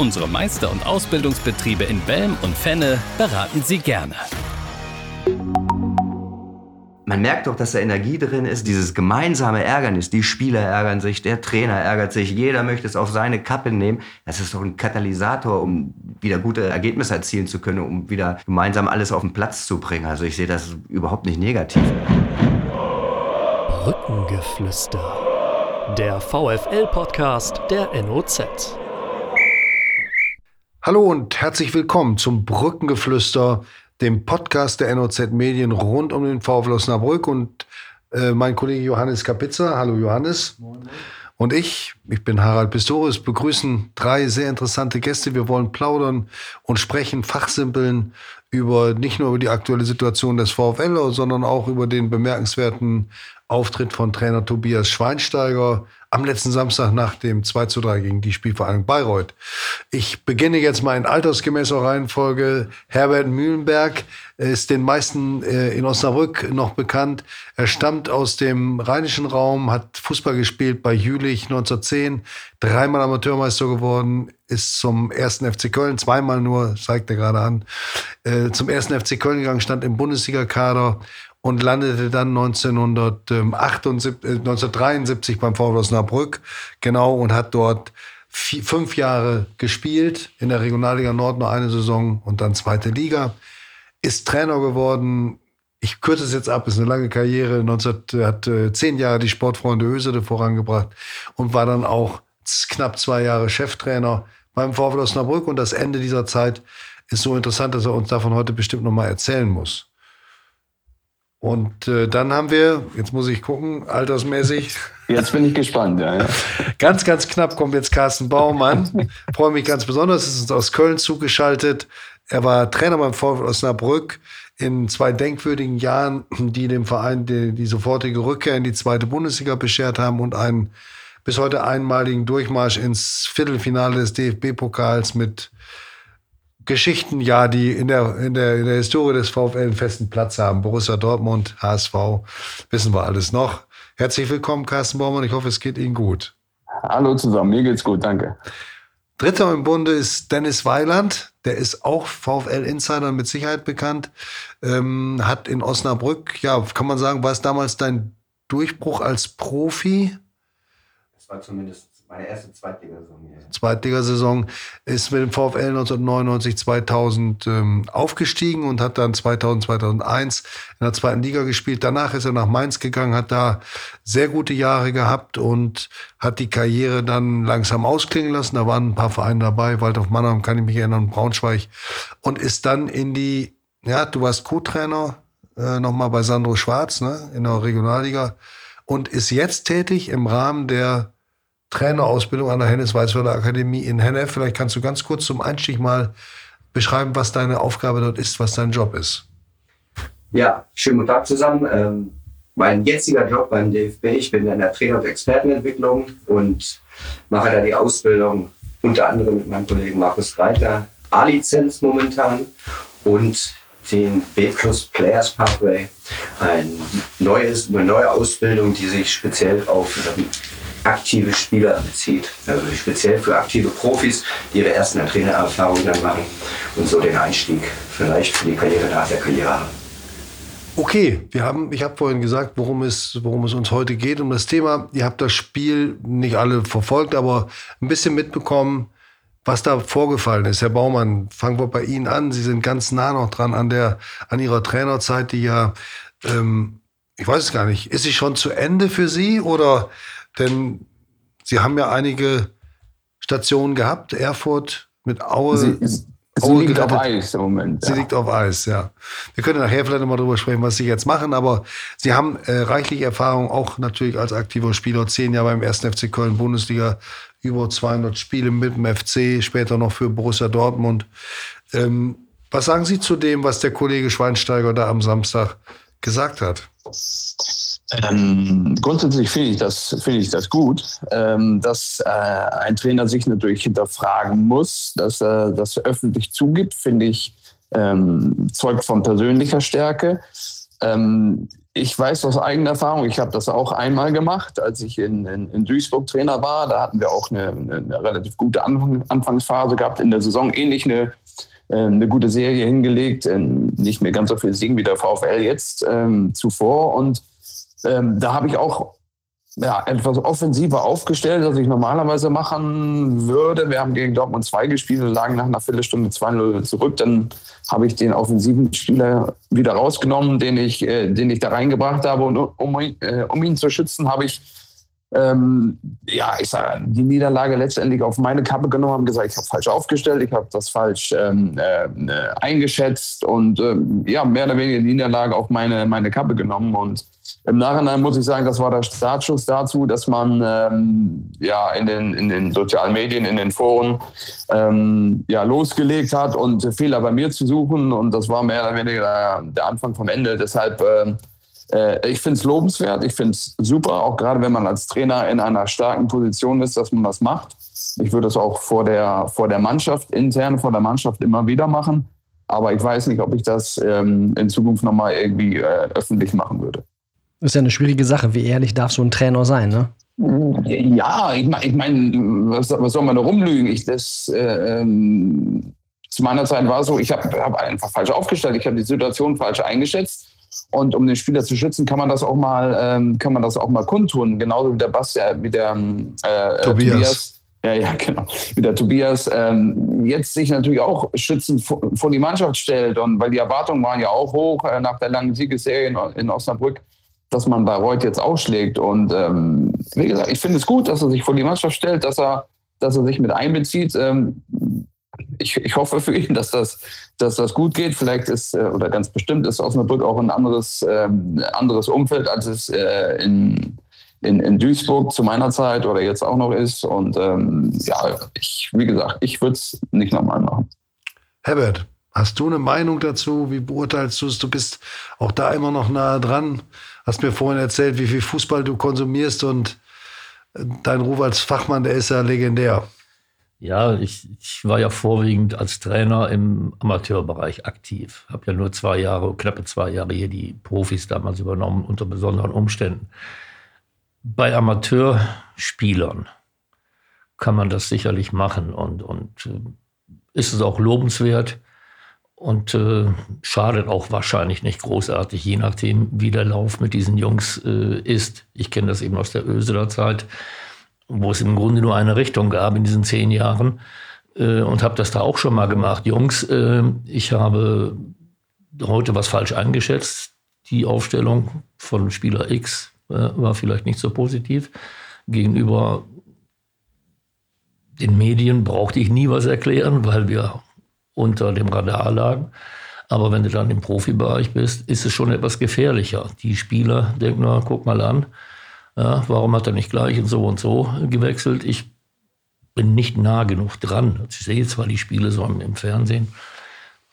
Unsere Meister- und Ausbildungsbetriebe in Belm und Fenne beraten Sie gerne. Man merkt doch, dass da Energie drin ist, dieses gemeinsame Ärgernis. Die Spieler ärgern sich, der Trainer ärgert sich, jeder möchte es auf seine Kappe nehmen. Das ist doch ein Katalysator, um wieder gute Ergebnisse erzielen zu können, um wieder gemeinsam alles auf den Platz zu bringen. Also ich sehe das überhaupt nicht negativ. Brückengeflüster. Der VFL-Podcast der NOZ. Hallo und herzlich willkommen zum Brückengeflüster, dem Podcast der NOZ Medien rund um den VfL Osnabrück und äh, mein Kollege Johannes Kapitzer. Hallo Johannes. Moin, moin. Und ich, ich bin Harald Pistorius, begrüßen drei sehr interessante Gäste. Wir wollen plaudern und sprechen, fachsimpeln über nicht nur über die aktuelle Situation des VfL, sondern auch über den bemerkenswerten Auftritt von Trainer Tobias Schweinsteiger am letzten Samstag nach dem 2 zu 3 gegen die Spielvereinigung Bayreuth. Ich beginne jetzt mal in altersgemäßer Reihenfolge. Herbert Mühlenberg ist den meisten äh, in Osnabrück noch bekannt. Er stammt aus dem rheinischen Raum, hat Fußball gespielt bei Jülich 1910, dreimal Amateurmeister geworden, ist zum ersten FC Köln, zweimal nur, zeigt er gerade an, äh, zum ersten FC Köln gegangen, stand im Bundesliga-Kader und landete dann 1978, 1973 äh, beim VfL Osnabrück, genau, und hat dort vier, fünf Jahre gespielt, in der Regionalliga Nord nur eine Saison und dann zweite Liga, ist Trainer geworden. Ich kürze es jetzt ab, ist eine lange Karriere. 19, hat äh, zehn Jahre die Sportfreunde Ösede vorangebracht und war dann auch knapp zwei Jahre Cheftrainer beim VfL Osnabrück. Und das Ende dieser Zeit ist so interessant, dass er uns davon heute bestimmt noch mal erzählen muss. Und äh, dann haben wir, jetzt muss ich gucken, altersmäßig. Jetzt bin ich gespannt, ja. ja. Ganz, ganz knapp kommt jetzt Carsten Baumann. Freue mich ganz besonders, ist uns aus Köln zugeschaltet. Er war Trainer beim VfL Osnabrück in zwei denkwürdigen Jahren, die dem Verein die, die sofortige Rückkehr in die zweite Bundesliga beschert haben und einen bis heute einmaligen Durchmarsch ins Viertelfinale des DFB-Pokals mit Geschichten, ja, die in der, in, der, in der Historie des VfL einen festen Platz haben. Borussia Dortmund, HSV, wissen wir alles noch. Herzlich willkommen, Carsten Baumann. Ich hoffe, es geht Ihnen gut. Hallo zusammen, mir geht's gut, danke. Dritter im Bunde ist Dennis Weiland. Der ist auch VfL-Insider mit Sicherheit bekannt. Ähm, hat in Osnabrück, ja, kann man sagen, war es damals dein Durchbruch als Profi? Das war zumindest meine erste Zweitligasaison hier. Zweitligasaison ist mit dem VfL 1999, 2000 ähm, aufgestiegen und hat dann 2000, 2001 in der zweiten Liga gespielt. Danach ist er nach Mainz gegangen, hat da sehr gute Jahre gehabt und hat die Karriere dann langsam ausklingen lassen. Da waren ein paar Vereine dabei, Waldorf Mannheim, kann ich mich erinnern, Braunschweig und ist dann in die, ja, du warst Co-Trainer äh, nochmal bei Sandro Schwarz ne, in der Regionalliga und ist jetzt tätig im Rahmen der Trainerausbildung an der Hennes Weißweiler Akademie in Hennef. Vielleicht kannst du ganz kurz zum Einstieg mal beschreiben, was deine Aufgabe dort ist, was dein Job ist. Ja, schönen guten Tag zusammen. Ähm, mein jetziger Job beim DFB, ich bin in der Trainer- und Expertenentwicklung und mache da die Ausbildung unter anderem mit meinem Kollegen Markus Reiter, A-Lizenz momentan und den B-Plus Players Pathway, ein neues, eine neue Ausbildung, die sich speziell auf aktive Spieler bezieht. Also speziell für aktive Profis, die ihre ersten Trainererfahrungen dann machen und so den Einstieg vielleicht für die Karriere nach der Karriere haben. Okay, wir haben, ich habe vorhin gesagt, worum es, worum es uns heute geht, um das Thema. Ihr habt das Spiel nicht alle verfolgt, aber ein bisschen mitbekommen, was da vorgefallen ist. Herr Baumann, fangen wir bei Ihnen an. Sie sind ganz nah noch dran an der, an Ihrer Trainerzeit, die ja, ähm, ich weiß es gar nicht, ist sie schon zu Ende für Sie oder denn Sie haben ja einige Stationen gehabt, Erfurt mit Aue. Sie, sie Aue liegt gerettet. auf Eis im Moment. Sie ja. liegt auf Eis, ja. Wir können nachher vielleicht nochmal drüber sprechen, was Sie jetzt machen, aber Sie haben äh, reichlich Erfahrung, auch natürlich als aktiver Spieler, zehn Jahre beim 1. FC Köln Bundesliga, über 200 Spiele mit dem FC, später noch für Borussia Dortmund. Ähm, Was sagen Sie zu dem, was der Kollege Schweinsteiger da am Samstag gesagt hat? Ähm, grundsätzlich finde ich das, finde ich das gut, ähm, dass äh, ein Trainer sich natürlich hinterfragen muss, dass er das öffentlich zugibt, finde ich, ähm, zeugt von persönlicher Stärke. Ähm, ich weiß aus eigener Erfahrung, ich habe das auch einmal gemacht, als ich in, in, in Duisburg Trainer war. Da hatten wir auch eine, eine relativ gute Anfang, Anfangsphase gehabt in der Saison, ähnlich eine, äh, eine gute Serie hingelegt, ähm, nicht mehr ganz so viel Siegen wie der VfL jetzt ähm, zuvor und ähm, da habe ich auch ja, etwas offensiver aufgestellt, als ich normalerweise machen würde. Wir haben gegen Dortmund 2 gespielt und lagen nach einer Viertelstunde 2-0 zurück. Dann habe ich den offensiven Spieler wieder rausgenommen, den ich, äh, den ich da reingebracht habe. Und um, äh, um ihn zu schützen, habe ich ähm, ja, ich sage, die Niederlage letztendlich auf meine Kappe genommen, haben gesagt, ich habe falsch aufgestellt, ich habe das falsch ähm, äh, eingeschätzt und ähm, ja, mehr oder weniger die Niederlage auf meine, meine Kappe genommen. Und im Nachhinein muss ich sagen, das war der Startschuss dazu, dass man ähm, ja in den, in den sozialen Medien, in den Foren ähm, ja, losgelegt hat und Fehler bei mir zu suchen. Und das war mehr oder weniger der Anfang vom Ende. Deshalb äh, äh, ich finde es lobenswert, ich finde es super, auch gerade wenn man als Trainer in einer starken Position ist, dass man das macht. Ich würde es auch vor der, vor der Mannschaft, intern vor der Mannschaft immer wieder machen. Aber ich weiß nicht, ob ich das ähm, in Zukunft nochmal irgendwie äh, öffentlich machen würde. Das ist ja eine schwierige Sache. Wie ehrlich darf so ein Trainer sein, ne? Ja, ich meine, ich mein, was, was, soll man da rumlügen? Ich, das, äh, ähm, zu meiner Zeit war es so, ich habe hab einfach falsch aufgestellt, ich habe die Situation falsch eingeschätzt. Und um den Spieler zu schützen, kann man das auch mal, ähm, kann man das auch mal kundtun. Genauso wie der Bastian, wie der äh, Tobias. Tobias. Ja, ja, genau. Wie der Tobias ähm, jetzt sich natürlich auch schützend vor, vor, die Mannschaft stellt. Und weil die Erwartungen waren ja auch hoch äh, nach der langen Siegesserie in, in Osnabrück, dass man Bayreuth jetzt ausschlägt. Und ähm, wie gesagt, ich finde es gut, dass er sich vor die Mannschaft stellt, dass er, dass er sich mit einbezieht. Ähm, ich, ich hoffe für ihn, dass das, dass das gut geht. Vielleicht ist, äh, oder ganz bestimmt ist Osnabrück auch ein anderes, ähm, anderes Umfeld, als es äh, in, in, in Duisburg zu meiner Zeit oder jetzt auch noch ist. Und ähm, ja, ich, wie gesagt, ich würde es nicht nochmal machen. Herbert, hast du eine Meinung dazu? Wie beurteilst du es? Du bist auch da immer noch nah dran. Hast mir vorhin erzählt, wie viel Fußball du konsumierst und dein Ruf als Fachmann, der ist ja legendär. Ja, ich, ich war ja vorwiegend als Trainer im Amateurbereich aktiv. Habe ja nur zwei Jahre, knappe zwei Jahre hier die Profis damals übernommen unter besonderen Umständen. Bei Amateurspielern kann man das sicherlich machen und, und äh, ist es auch lobenswert und äh, schadet auch wahrscheinlich nicht großartig, je nachdem, wie der Lauf mit diesen Jungs äh, ist. Ich kenne das eben aus der Öseler Zeit wo es im Grunde nur eine Richtung gab in diesen zehn Jahren. Äh, und habe das da auch schon mal gemacht. Jungs, äh, ich habe heute was falsch eingeschätzt. Die Aufstellung von Spieler X äh, war vielleicht nicht so positiv. Gegenüber den Medien brauchte ich nie was erklären, weil wir unter dem Radar lagen. Aber wenn du dann im Profibereich bist, ist es schon etwas gefährlicher. Die Spieler denken, na, guck mal an, ja, warum hat er nicht gleich und so und so gewechselt? Ich bin nicht nah genug dran. Ich sehe zwar die Spiele so im, Fernsehen,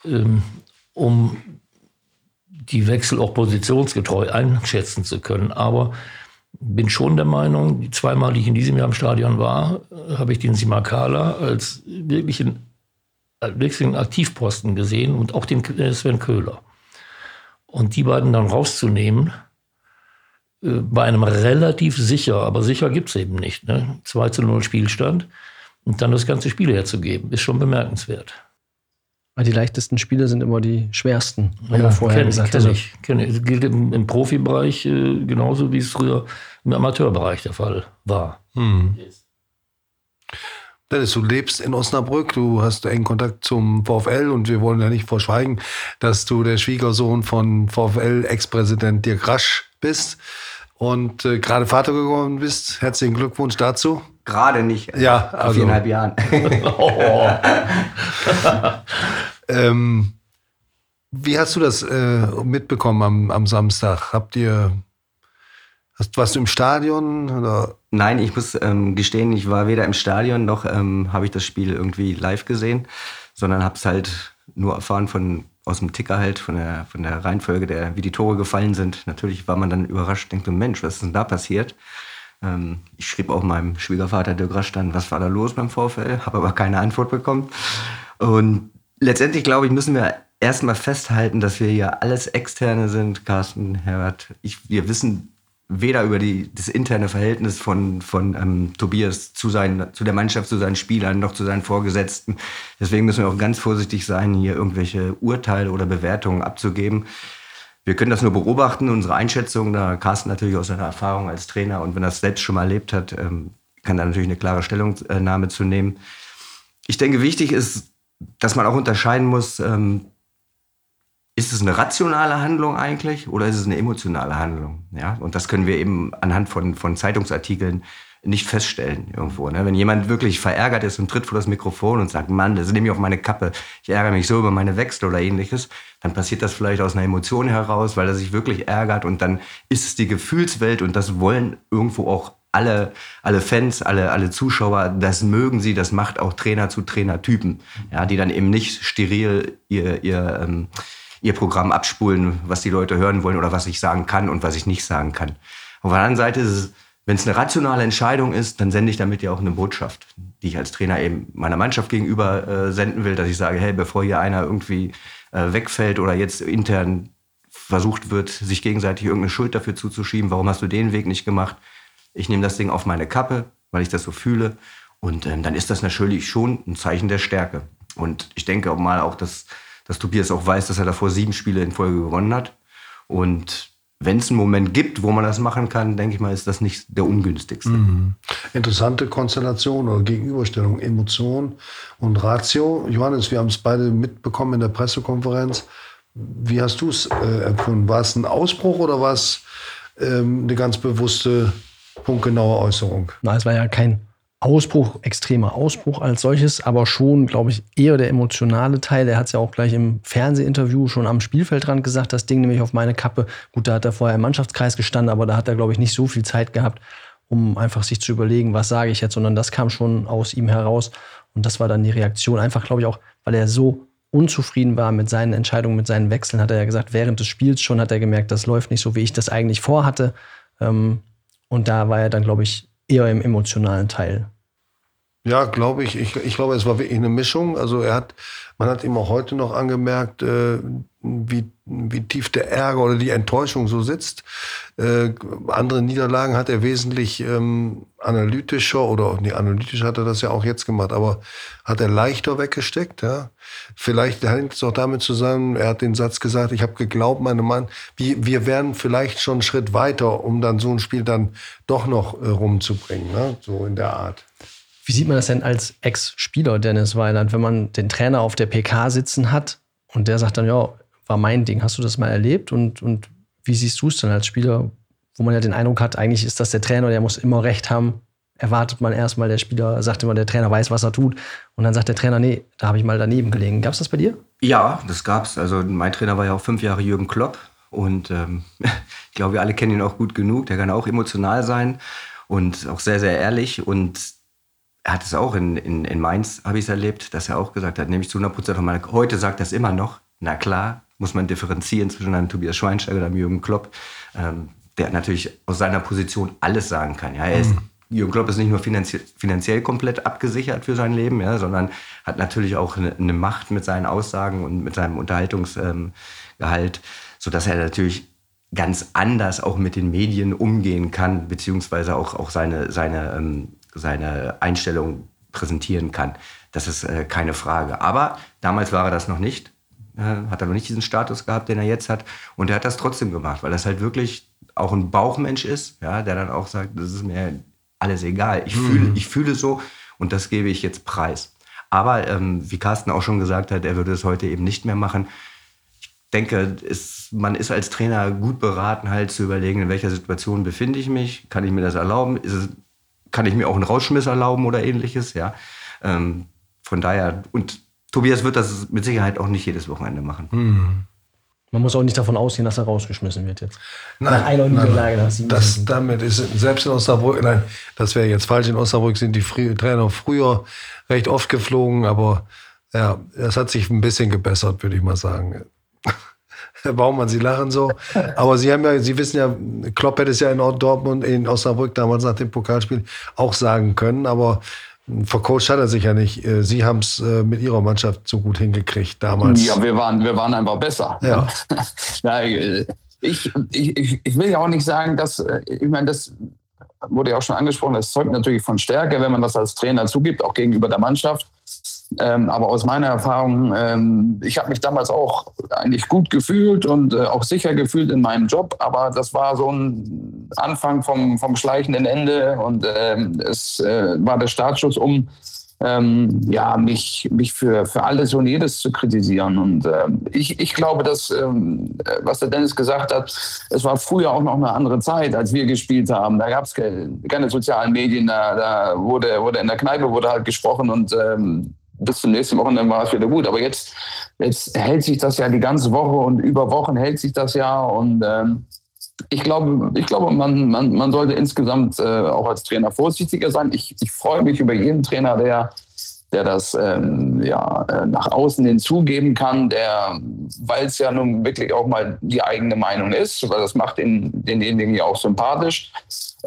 ähm, um die Wechsel auch positionsgetreu einschätzen zu können. Aber bin schon der Meinung, die zweimal, die ich in diesem Jahr im Stadion war, habe ich den Simakala als wirklichen, als wirklichen Aktivposten gesehen und auch den Sven Köhler. Und die beiden dann rauszunehmen, äh, bei einem relativ sicher, aber sicher gibt es eben nicht, ne? 2 zu 0 Spielstand und dann das ganze Spiel herzugeben, ist schon bemerkenswert. Weil die leichtesten Spiele sind immer die schwersten, haben ja, vorher kenn, gesagt. Kenn also ich, kenn ich. Das gilt im, im Profibereich äh, genauso, wie es früher im Amateurbereich der Fall war. Hm. Dennis, du lebst in Osnabrück, du hast engen Kontakt zum VfL und wir wollen ja nicht verschweigen, dass du der Schwiegersohn von VfL-Ex-Präsident Dirk Rasch bist und äh, gerade Vater geworden bist. Herzlichen Glückwunsch dazu. Gerade nicht. Ja, also, viereinhalb Jahren. oh. ähm, wie hast du das äh, mitbekommen am, am Samstag? Habt ihr Hast, warst du im Stadion? Oder? Nein, ich muss ähm, gestehen, ich war weder im Stadion noch ähm, habe ich das Spiel irgendwie live gesehen, sondern habe es halt nur erfahren von aus dem Ticker halt, von der, von der Reihenfolge, der, wie die Tore gefallen sind. Natürlich war man dann überrascht, denkt, Mensch, was ist denn da passiert? Ähm, ich schrieb auch meinem Schwiegervater Dirk Rasch dann, was war da los beim VfL, habe aber keine Antwort bekommen. Und letztendlich, glaube ich, müssen wir erstmal festhalten, dass wir hier alles Externe sind, Carsten, Herbert. Ich, wir wissen weder über die, das interne Verhältnis von, von ähm, Tobias zu, seinen, zu der Mannschaft, zu seinen Spielern, noch zu seinen Vorgesetzten. Deswegen müssen wir auch ganz vorsichtig sein, hier irgendwelche Urteile oder Bewertungen abzugeben. Wir können das nur beobachten, unsere Einschätzung, da Carsten natürlich aus seiner Erfahrung als Trainer und wenn er es selbst schon mal erlebt hat, ähm, kann da natürlich eine klare Stellungnahme zu nehmen. Ich denke, wichtig ist, dass man auch unterscheiden muss, ähm, ist es eine rationale Handlung eigentlich oder ist es eine emotionale Handlung? Ja, und das können wir eben anhand von, von Zeitungsartikeln nicht feststellen irgendwo. Ne? Wenn jemand wirklich verärgert ist und tritt vor das Mikrofon und sagt, Mann, das nehme ich auf meine Kappe, ich ärgere mich so über meine Wechsel oder ähnliches, dann passiert das vielleicht aus einer Emotion heraus, weil er sich wirklich ärgert und dann ist es die Gefühlswelt und das wollen irgendwo auch alle, alle Fans, alle, alle Zuschauer, das mögen sie, das macht auch Trainer zu Trainertypen, ja, die dann eben nicht steril ihr, ihr ähm, ihr Programm abspulen, was die Leute hören wollen oder was ich sagen kann und was ich nicht sagen kann. Auf der anderen Seite ist es, wenn es eine rationale Entscheidung ist, dann sende ich damit ja auch eine Botschaft, die ich als Trainer eben meiner Mannschaft gegenüber äh, senden will, dass ich sage, hey, bevor hier einer irgendwie äh, wegfällt oder jetzt intern versucht wird, sich gegenseitig irgendeine Schuld dafür zuzuschieben, warum hast du den Weg nicht gemacht? Ich nehme das Ding auf meine Kappe, weil ich das so fühle. Und ähm, dann ist das natürlich schon ein Zeichen der Stärke. Und ich denke auch mal auch, dass dass Tobias auch weiß, dass er davor sieben Spiele in Folge gewonnen hat. Und wenn es einen Moment gibt, wo man das machen kann, denke ich mal, ist das nicht der ungünstigste. Mhm. Interessante Konstellation oder Gegenüberstellung, Emotion und Ratio. Johannes, wir haben es beide mitbekommen in der Pressekonferenz. Wie hast du es äh, empfunden? War es ein Ausbruch oder war es ähm, eine ganz bewusste, punktgenaue Äußerung? Na, es war ja kein Ausbruch, extremer Ausbruch als solches, aber schon, glaube ich, eher der emotionale Teil. Er hat es ja auch gleich im Fernsehinterview schon am Spielfeldrand gesagt, das Ding nämlich auf meine Kappe. Gut, da hat er vorher im Mannschaftskreis gestanden, aber da hat er, glaube ich, nicht so viel Zeit gehabt, um einfach sich zu überlegen, was sage ich jetzt, sondern das kam schon aus ihm heraus. Und das war dann die Reaktion. Einfach, glaube ich, auch, weil er so unzufrieden war mit seinen Entscheidungen, mit seinen Wechseln, hat er ja gesagt, während des Spiels schon hat er gemerkt, das läuft nicht so, wie ich das eigentlich vorhatte. Ähm, und da war er dann, glaube ich, eher im emotionalen Teil. Ja, glaube ich. ich. Ich glaube, es war wirklich eine Mischung. Also er hat, man hat auch heute noch angemerkt, äh, wie, wie tief der Ärger oder die Enttäuschung so sitzt. Äh, andere Niederlagen hat er wesentlich ähm, analytischer oder nee, analytisch hat er das ja auch jetzt gemacht, aber hat er leichter weggesteckt. Ja? Vielleicht hängt es auch damit zusammen, er hat den Satz gesagt, ich habe geglaubt, meine Mann, wir, wir wären vielleicht schon einen Schritt weiter, um dann so ein Spiel dann doch noch äh, rumzubringen, ne? so in der Art. Wie sieht man das denn als Ex-Spieler, Dennis Weiland, wenn man den Trainer auf der PK sitzen hat und der sagt dann, ja, war mein Ding. Hast du das mal erlebt? Und, und wie siehst du es dann als Spieler, wo man ja den Eindruck hat, eigentlich ist das der Trainer, der muss immer recht haben. Erwartet man erstmal, der Spieler sagt immer, der Trainer weiß, was er tut. Und dann sagt der Trainer, nee, da habe ich mal daneben gelegen. Gab es das bei dir? Ja, das gab's. Also mein Trainer war ja auch fünf Jahre Jürgen Klopp. Und ähm, ich glaube, wir alle kennen ihn auch gut genug. Der kann auch emotional sein und auch sehr, sehr ehrlich. Und er hat es auch in, in, in Mainz, habe ich es erlebt, dass er auch gesagt hat, nämlich zu 100 Prozent von meiner, heute sagt er es immer noch, na klar, muss man differenzieren zwischen einem Tobias Schweinsteiger und einem Jürgen Klopp, ähm, der natürlich aus seiner Position alles sagen kann. Ja, er ist, mhm. Jürgen Klopp ist nicht nur finanzie finanziell komplett abgesichert für sein Leben, ja, sondern hat natürlich auch eine, eine Macht mit seinen Aussagen und mit seinem Unterhaltungsgehalt, ähm, sodass er natürlich ganz anders auch mit den Medien umgehen kann, beziehungsweise auch, auch seine, seine ähm, seine Einstellung präsentieren kann. Das ist äh, keine Frage. Aber damals war er das noch nicht. Äh, hat er noch nicht diesen Status gehabt, den er jetzt hat. Und er hat das trotzdem gemacht, weil das halt wirklich auch ein Bauchmensch ist, ja, der dann auch sagt, das ist mir alles egal. Ich, mhm. fühle, ich fühle so und das gebe ich jetzt preis. Aber ähm, wie Carsten auch schon gesagt hat, er würde es heute eben nicht mehr machen. Ich denke, es, man ist als Trainer gut beraten, halt zu überlegen, in welcher Situation befinde ich mich. Kann ich mir das erlauben? Ist es kann ich mir auch einen Rausschmiss erlauben oder ähnliches, ja. Ähm, von daher, und Tobias wird das mit Sicherheit auch nicht jedes Wochenende machen. Mhm. Man muss auch nicht davon ausgehen, dass er rausgeschmissen wird jetzt. Nein, Nach einer Niederlage. Das, das damit ist selbst in Osnabrück, nein, das wäre jetzt falsch. In Osnabrück sind die Trainer früher recht oft geflogen, aber Ja, das hat sich ein bisschen gebessert, würde ich mal sagen. Herr Baumann, Sie lachen so. Aber Sie haben ja, Sie wissen ja, Klopp hätte es ja in Dortmund, in Osnabrück damals nach dem Pokalspiel auch sagen können. Aber vercoacht hat er sich ja nicht. Äh, Sie haben es äh, mit Ihrer Mannschaft so gut hingekriegt damals. Ja, wir waren, wir waren einfach besser. Ja. Äh, ich, ich, ich will ja auch nicht sagen, dass, ich meine, das wurde ja auch schon angesprochen, das zeugt natürlich von Stärke, wenn man das als Trainer zugibt, auch gegenüber der Mannschaft. Ähm, aber aus meiner Erfahrung, ähm, ich habe mich damals auch eigentlich gut gefühlt und äh, auch sicher gefühlt in meinem Job, aber das war so ein Anfang vom, vom schleichenden Ende und ähm, es äh, war der Startschuss, um ähm, ja, mich, mich für, für alles und jedes zu kritisieren. Und äh, ich, ich glaube, dass, ähm, was der Dennis gesagt hat, es war früher auch noch eine andere Zeit, als wir gespielt haben. Da gab es keine, sozialen Medien, da, da, wurde, wurde in der Kneipe wurde halt gesprochen und ähm, bis zum nächsten Wochenende war es wieder gut. Aber jetzt, jetzt hält sich das ja die ganze Woche und über Wochen hält sich das ja. Und ähm, ich glaube, ich glaube man, man, man sollte insgesamt äh, auch als Trainer vorsichtiger sein. Ich, ich freue mich über jeden Trainer, der, der das ähm, ja, äh, nach außen hin zugeben kann, der, weil es ja nun wirklich auch mal die eigene Meinung ist, weil das macht den, denjenigen ja auch sympathisch.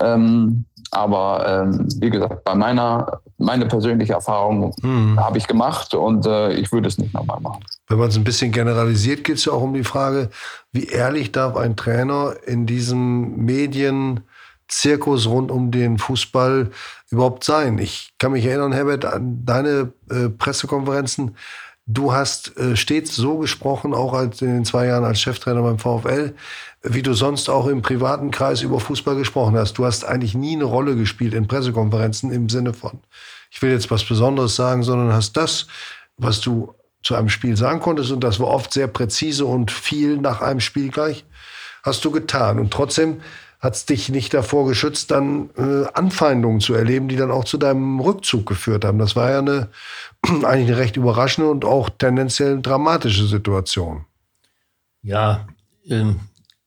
Ähm, aber ähm, wie gesagt, bei meiner meine persönliche Erfahrung hm. habe ich gemacht und äh, ich würde es nicht nochmal machen. Wenn man es ein bisschen generalisiert, geht es ja auch um die Frage, wie ehrlich darf ein Trainer in diesem Medienzirkus rund um den Fußball überhaupt sein? Ich kann mich erinnern, Herbert, an deine äh, Pressekonferenzen. Du hast äh, stets so gesprochen, auch als in den zwei Jahren als Cheftrainer beim VfL, wie du sonst auch im privaten Kreis über Fußball gesprochen hast. Du hast eigentlich nie eine Rolle gespielt in Pressekonferenzen im Sinne von, ich will jetzt was Besonderes sagen, sondern hast das, was du zu einem Spiel sagen konntest, und das war oft sehr präzise und viel nach einem Spiel gleich, hast du getan. Und trotzdem hat es dich nicht davor geschützt, dann äh, Anfeindungen zu erleben, die dann auch zu deinem Rückzug geführt haben. Das war ja eine eigentlich eine recht überraschende und auch tendenziell dramatische Situation. Ja, ähm,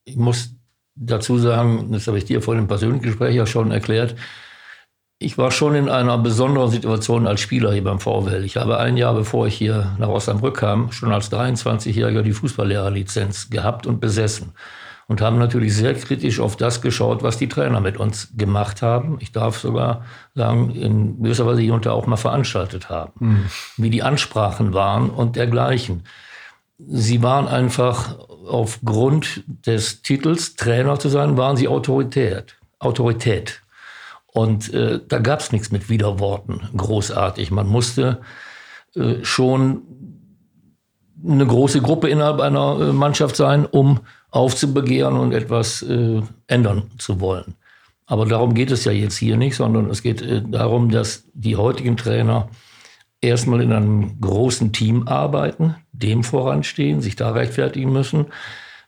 ich muss dazu sagen, das habe ich dir vor dem persönlichen Gespräch ja schon erklärt, ich war schon in einer besonderen Situation als Spieler hier beim VfL. Ich habe ein Jahr bevor ich hier nach Osnabrück kam, schon als 23-Jähriger die Fußballlehrerlizenz gehabt und besessen. Und haben natürlich sehr kritisch auf das geschaut, was die Trainer mit uns gemacht haben. Ich darf sogar sagen, in gewisser Weise hier und da auch mal veranstaltet haben. Mhm. Wie die Ansprachen waren und dergleichen. Sie waren einfach aufgrund des Titels Trainer zu sein, waren sie Autorität. Autorität. Und äh, da gab es nichts mit Widerworten, großartig. Man musste äh, schon eine große Gruppe innerhalb einer äh, Mannschaft sein, um aufzubegehren und etwas äh, ändern zu wollen. Aber darum geht es ja jetzt hier nicht, sondern es geht äh, darum, dass die heutigen Trainer erstmal in einem großen Team arbeiten, dem voranstehen, sich da rechtfertigen müssen,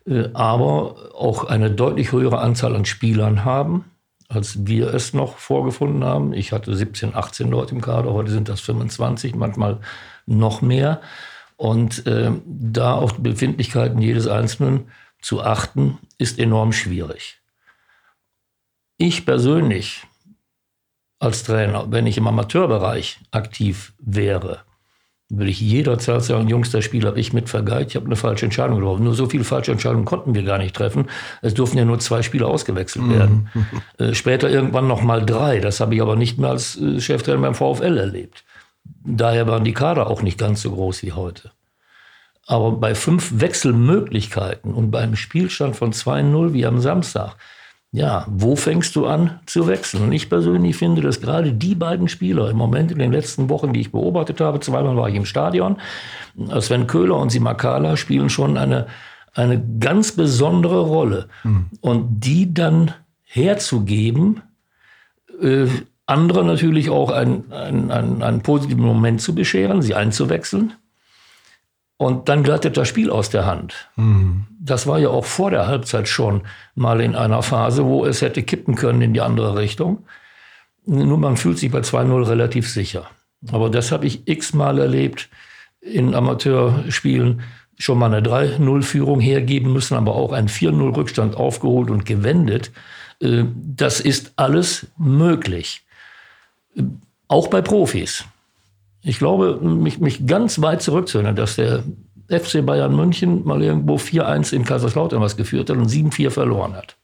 äh, aber auch eine deutlich höhere Anzahl an Spielern haben als wir es noch vorgefunden haben. Ich hatte 17, 18 Leute im Kader, heute sind das 25, manchmal noch mehr. Und äh, da auf die Befindlichkeiten jedes Einzelnen zu achten, ist enorm schwierig. Ich persönlich als Trainer, wenn ich im Amateurbereich aktiv wäre, würde ich jederzeit sagen, Jungs, das Spiel habe ich mit vergeigt, ich habe eine falsche Entscheidung getroffen. Nur so viele falsche Entscheidungen konnten wir gar nicht treffen. Es durften ja nur zwei Spieler ausgewechselt mhm. werden. Äh, später irgendwann noch mal drei. Das habe ich aber nicht mehr als äh, Cheftrainer beim VfL erlebt. Daher waren die Kader auch nicht ganz so groß wie heute. Aber bei fünf Wechselmöglichkeiten und beim Spielstand von 2-0 wie am Samstag, ja, wo fängst du an zu wechseln? Und ich persönlich finde, dass gerade die beiden Spieler im Moment in den letzten Wochen, die ich beobachtet habe, zweimal war ich im Stadion, Sven Köhler und Simakala spielen schon eine, eine ganz besondere Rolle. Mhm. Und die dann herzugeben, äh, andere natürlich auch einen, einen, einen positiven Moment zu bescheren, sie einzuwechseln und dann glattet das Spiel aus der Hand. Mhm. Das war ja auch vor der Halbzeit schon mal in einer Phase, wo es hätte kippen können in die andere Richtung. Nur man fühlt sich bei 2-0 relativ sicher. Aber das habe ich x-mal erlebt in Amateurspielen. Schon mal eine 3-0-Führung hergeben müssen, aber auch einen 4-0-Rückstand aufgeholt und gewendet. Äh, das ist alles möglich. Auch bei Profis. Ich glaube, mich, mich ganz weit zurückzuerinnern, dass der FC Bayern München mal irgendwo 4-1 in Kaiserslautern was geführt hat und 7-4 verloren hat.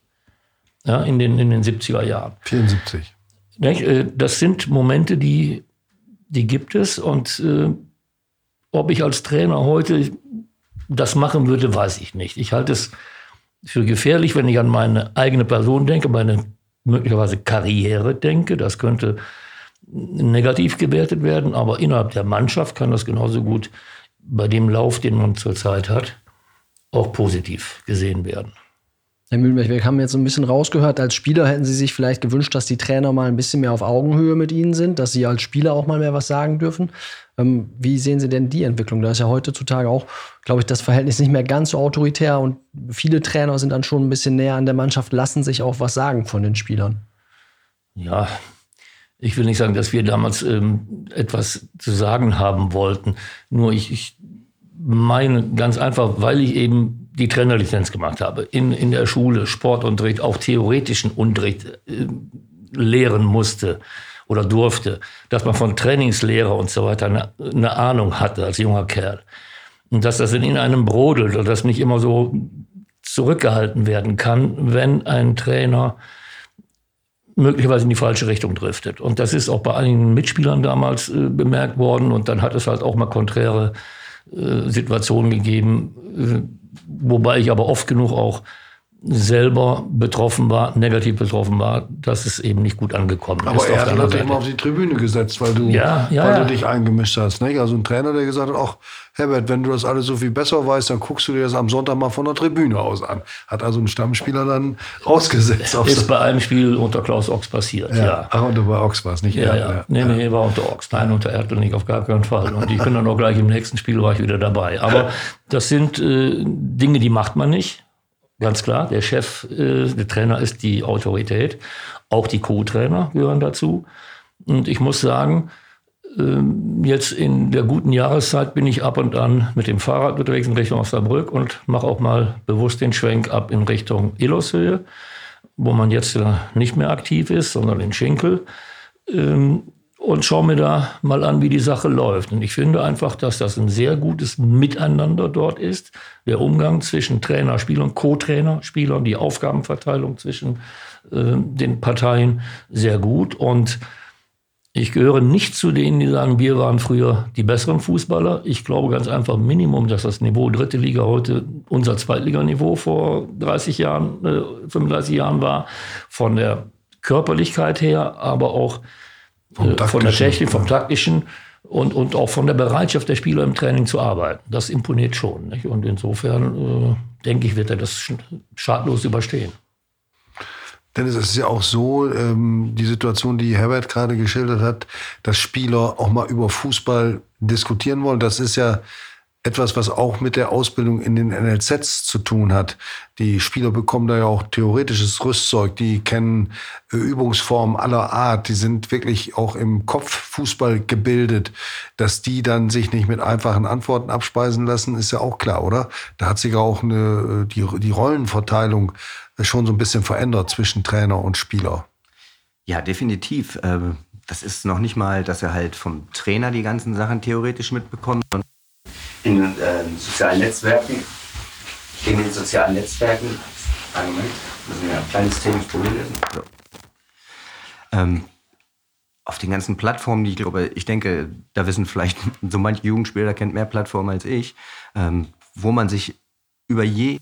Ja, in, den, in den 70er Jahren. 74. Äh, das sind Momente, die, die gibt es. Und äh, ob ich als Trainer heute das machen würde, weiß ich nicht. Ich halte es für gefährlich, wenn ich an meine eigene Person denke, meine möglicherweise Karriere denke. Das könnte negativ gewertet werden, aber innerhalb der Mannschaft kann das genauso gut bei dem Lauf, den man zurzeit hat, auch positiv gesehen werden. Herr Mühlenberg, wir haben jetzt so ein bisschen rausgehört, als Spieler hätten Sie sich vielleicht gewünscht, dass die Trainer mal ein bisschen mehr auf Augenhöhe mit Ihnen sind, dass Sie als Spieler auch mal mehr was sagen dürfen. Ähm, wie sehen Sie denn die Entwicklung? Da ist ja heutzutage auch, glaube ich, das Verhältnis nicht mehr ganz so autoritär und viele Trainer sind dann schon ein bisschen näher an der Mannschaft, lassen sich auch was sagen von den Spielern. Ja, ich will nicht sagen, dass wir damals ähm, etwas zu sagen haben wollten. Nur ich, ich meine ganz einfach, weil ich eben die Trainerlizenz gemacht habe, in, in der Schule Sportunterricht, auch theoretischen Unterricht äh, lehren musste oder durfte, dass man von Trainingslehrer und so weiter eine, eine Ahnung hatte als junger Kerl. Und dass das in einem brodelt und das nicht immer so zurückgehalten werden kann, wenn ein Trainer möglicherweise in die falsche Richtung driftet. Und das ist auch bei einigen Mitspielern damals äh, bemerkt worden. Und dann hat es halt auch mal konträre äh, Situationen gegeben, äh, wobei ich aber oft genug auch selber betroffen war, negativ betroffen war, dass es eben nicht gut angekommen Aber ist. Aber er hat dich immer auf die Tribüne gesetzt, weil du, ja, ja, weil ja. du dich eingemischt hast. Nicht? Also ein Trainer, der gesagt hat, ach Herbert, wenn du das alles so viel besser weißt, dann guckst du dir das am Sonntag mal von der Tribüne aus an. Hat also ein Stammspieler dann rausgesetzt. Ist bei einem Spiel unter Klaus Ochs passiert, ja. Ach, unter bei Ochs war es nicht ja. Ja. Nee, nee, war unter Ochs. Nein, unter Erdl nicht, auf gar keinen Fall. Und ich bin dann auch gleich im nächsten Spiel war ich wieder dabei. Aber das sind äh, Dinge, die macht man nicht. Ganz klar, der Chef, äh, der Trainer ist die Autorität. Auch die Co-Trainer gehören dazu. Und ich muss sagen, äh, jetzt in der guten Jahreszeit bin ich ab und an mit dem Fahrrad unterwegs in Richtung Osnabrück und mache auch mal bewusst den Schwenk ab in Richtung Illoshöhe, wo man jetzt nicht mehr aktiv ist, sondern in Schinkel. Und schaue mir da mal an, wie die Sache läuft. Und ich finde einfach, dass das ein sehr gutes Miteinander dort ist. Der Umgang zwischen Trainer, Spielern, Co-Trainer, Spielern, die Aufgabenverteilung zwischen äh, den Parteien sehr gut. Und ich gehöre nicht zu denen, die sagen, wir waren früher die besseren Fußballer. Ich glaube ganz einfach Minimum, dass das Niveau dritte Liga heute unser Zweitliganiveau vor 30 Jahren, äh, 35 Jahren war. Von der Körperlichkeit her, aber auch äh, von der Technik, vom taktischen und, und auch von der Bereitschaft der Spieler im Training zu arbeiten. Das imponiert schon. Nicht? Und insofern äh, denke ich, wird er das schadlos überstehen. Denn es ist ja auch so, ähm, die Situation, die Herbert gerade geschildert hat, dass Spieler auch mal über Fußball diskutieren wollen. Das ist ja etwas, was auch mit der Ausbildung in den NLZs zu tun hat. Die Spieler bekommen da ja auch theoretisches Rüstzeug, die kennen äh, Übungsformen aller Art, die sind wirklich auch im Kopf Fußball gebildet. Dass die dann sich nicht mit einfachen Antworten abspeisen lassen, ist ja auch klar, oder? Da hat sich auch eine, die, die Rollenverteilung schon so ein bisschen verändert zwischen Trainer und Spieler. Ja, definitiv. Ähm, das ist noch nicht mal, dass er halt vom Trainer die ganzen Sachen theoretisch mitbekommt, sondern in äh, sozialen Netzwerken, in den sozialen Netzwerken, einen Moment, das ist ein kleines technisches Problem. So. Ähm, auf den ganzen Plattformen, die ich glaube, ich denke, da wissen vielleicht so manche Jugendspieler, kennt mehr Plattformen als ich, ähm, wo man sich über je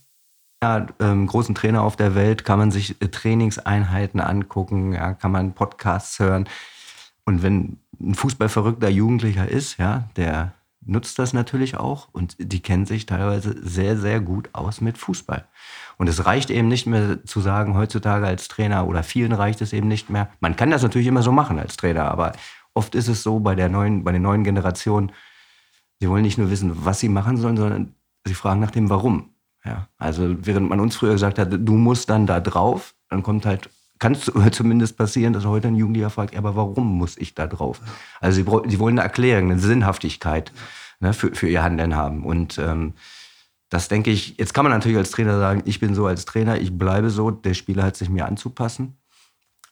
ja, ähm, großen Trainer auf der Welt kann man sich äh, Trainingseinheiten angucken, ja, kann man Podcasts hören. Und wenn ein fußballverrückter Jugendlicher ist, ja, der nutzt das natürlich auch und die kennen sich teilweise sehr, sehr gut aus mit Fußball. Und es reicht eben nicht mehr zu sagen, heutzutage als Trainer oder vielen reicht es eben nicht mehr. Man kann das natürlich immer so machen als Trainer, aber oft ist es so bei, der neuen, bei den neuen Generationen, sie wollen nicht nur wissen, was sie machen sollen, sondern sie fragen nach dem Warum. Ja, also während man uns früher gesagt hat, du musst dann da drauf, dann kommt halt kann es zumindest passieren, dass heute ein Jugendlicher fragt, aber warum muss ich da drauf? Also sie, sie wollen eine Erklärung, eine Sinnhaftigkeit ne, für, für ihr Handeln haben. Und ähm, das denke ich, jetzt kann man natürlich als Trainer sagen, ich bin so als Trainer, ich bleibe so, der Spieler hat sich mir anzupassen.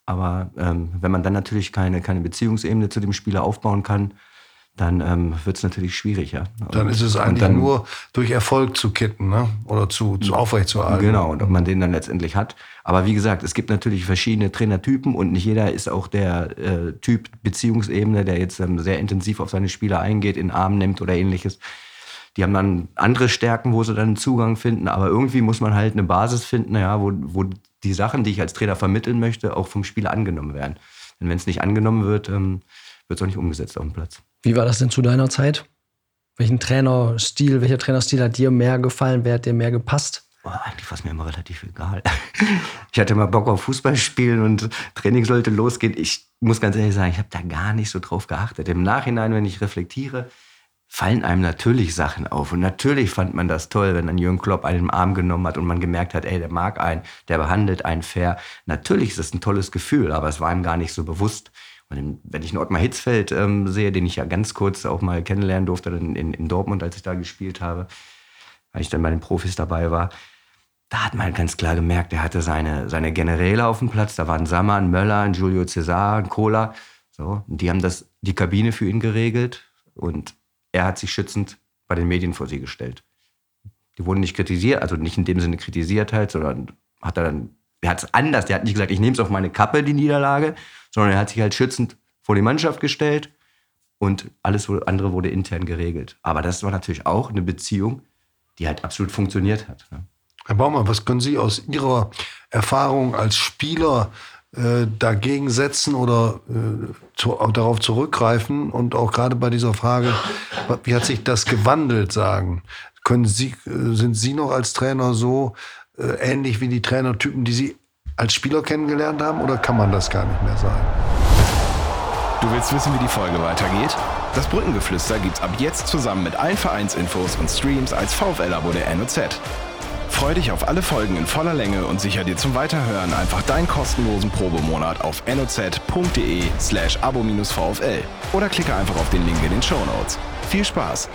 Aber ähm, wenn man dann natürlich keine, keine Beziehungsebene zu dem Spieler aufbauen kann, dann ähm, wird es natürlich schwierig, ja. Dann ist es eigentlich dann, nur durch Erfolg zu kitten, ne? Oder zu, zu aufrechtzuerhalten. Genau, und ob man den dann letztendlich hat. Aber wie gesagt, es gibt natürlich verschiedene Trainertypen und nicht jeder ist auch der äh, Typ Beziehungsebene, der jetzt ähm, sehr intensiv auf seine Spieler eingeht, in Arm nimmt oder ähnliches. Die haben dann andere Stärken, wo sie dann einen Zugang finden, aber irgendwie muss man halt eine Basis finden, ja, wo, wo die Sachen, die ich als Trainer vermitteln möchte, auch vom Spieler angenommen werden. Denn wenn es nicht angenommen wird, ähm, wird es auch nicht umgesetzt auf dem Platz. Wie war das denn zu deiner Zeit? Welchen Trainerstil, welcher Trainerstil hat dir mehr gefallen? Wer hat dir mehr gepasst? Boah, eigentlich war es mir immer relativ egal. Ich hatte immer Bock auf Fußball spielen und Training sollte losgehen. Ich muss ganz ehrlich sagen, ich habe da gar nicht so drauf geachtet. Im Nachhinein, wenn ich reflektiere, fallen einem natürlich Sachen auf. Und natürlich fand man das toll, wenn dann Jürgen Klopp einen im Arm genommen hat und man gemerkt hat, ey, der mag einen, der behandelt einen fair. Natürlich ist das ein tolles Gefühl, aber es war ihm gar nicht so bewusst. Wenn ich einen Ottmar Hitzfeld ähm, sehe, den ich ja ganz kurz auch mal kennenlernen durfte in, in, in Dortmund, als ich da gespielt habe, weil ich dann bei den Profis dabei war, da hat man ganz klar gemerkt, er hatte seine, seine Generäle auf dem Platz. Da waren Sammer, ein Möller, ein Julio Cesar, ein Kohler. So, und die haben das, die Kabine für ihn geregelt und er hat sich schützend bei den Medien vor sie gestellt. Die wurden nicht kritisiert, also nicht in dem Sinne kritisiert halt, sondern hat er dann, er hat es anders, der hat nicht gesagt, ich nehme es auf meine Kappe, die Niederlage, sondern er hat sich halt schützend vor die Mannschaft gestellt und alles andere wurde intern geregelt. Aber das war natürlich auch eine Beziehung, die halt absolut funktioniert hat. Ne? Herr Baumann, was können Sie aus Ihrer Erfahrung als Spieler äh, dagegen setzen oder äh, zu, darauf zurückgreifen? Und auch gerade bei dieser Frage, wie hat sich das gewandelt, sagen? Können Sie, äh, sind Sie noch als Trainer so äh, ähnlich wie die Trainertypen, die Sie als Spieler kennengelernt haben, oder kann man das gar nicht mehr sagen? Du willst wissen, wie die Folge weitergeht? Das Brückengeflüster gibt's ab jetzt zusammen mit allen Vereinsinfos und Streams als VfL-Abo der NOZ. Freu dich auf alle Folgen in voller Länge und sicher dir zum Weiterhören einfach deinen kostenlosen Probemonat auf noz.de slash abo-vfl oder klicke einfach auf den Link in den Show Notes. Viel Spaß!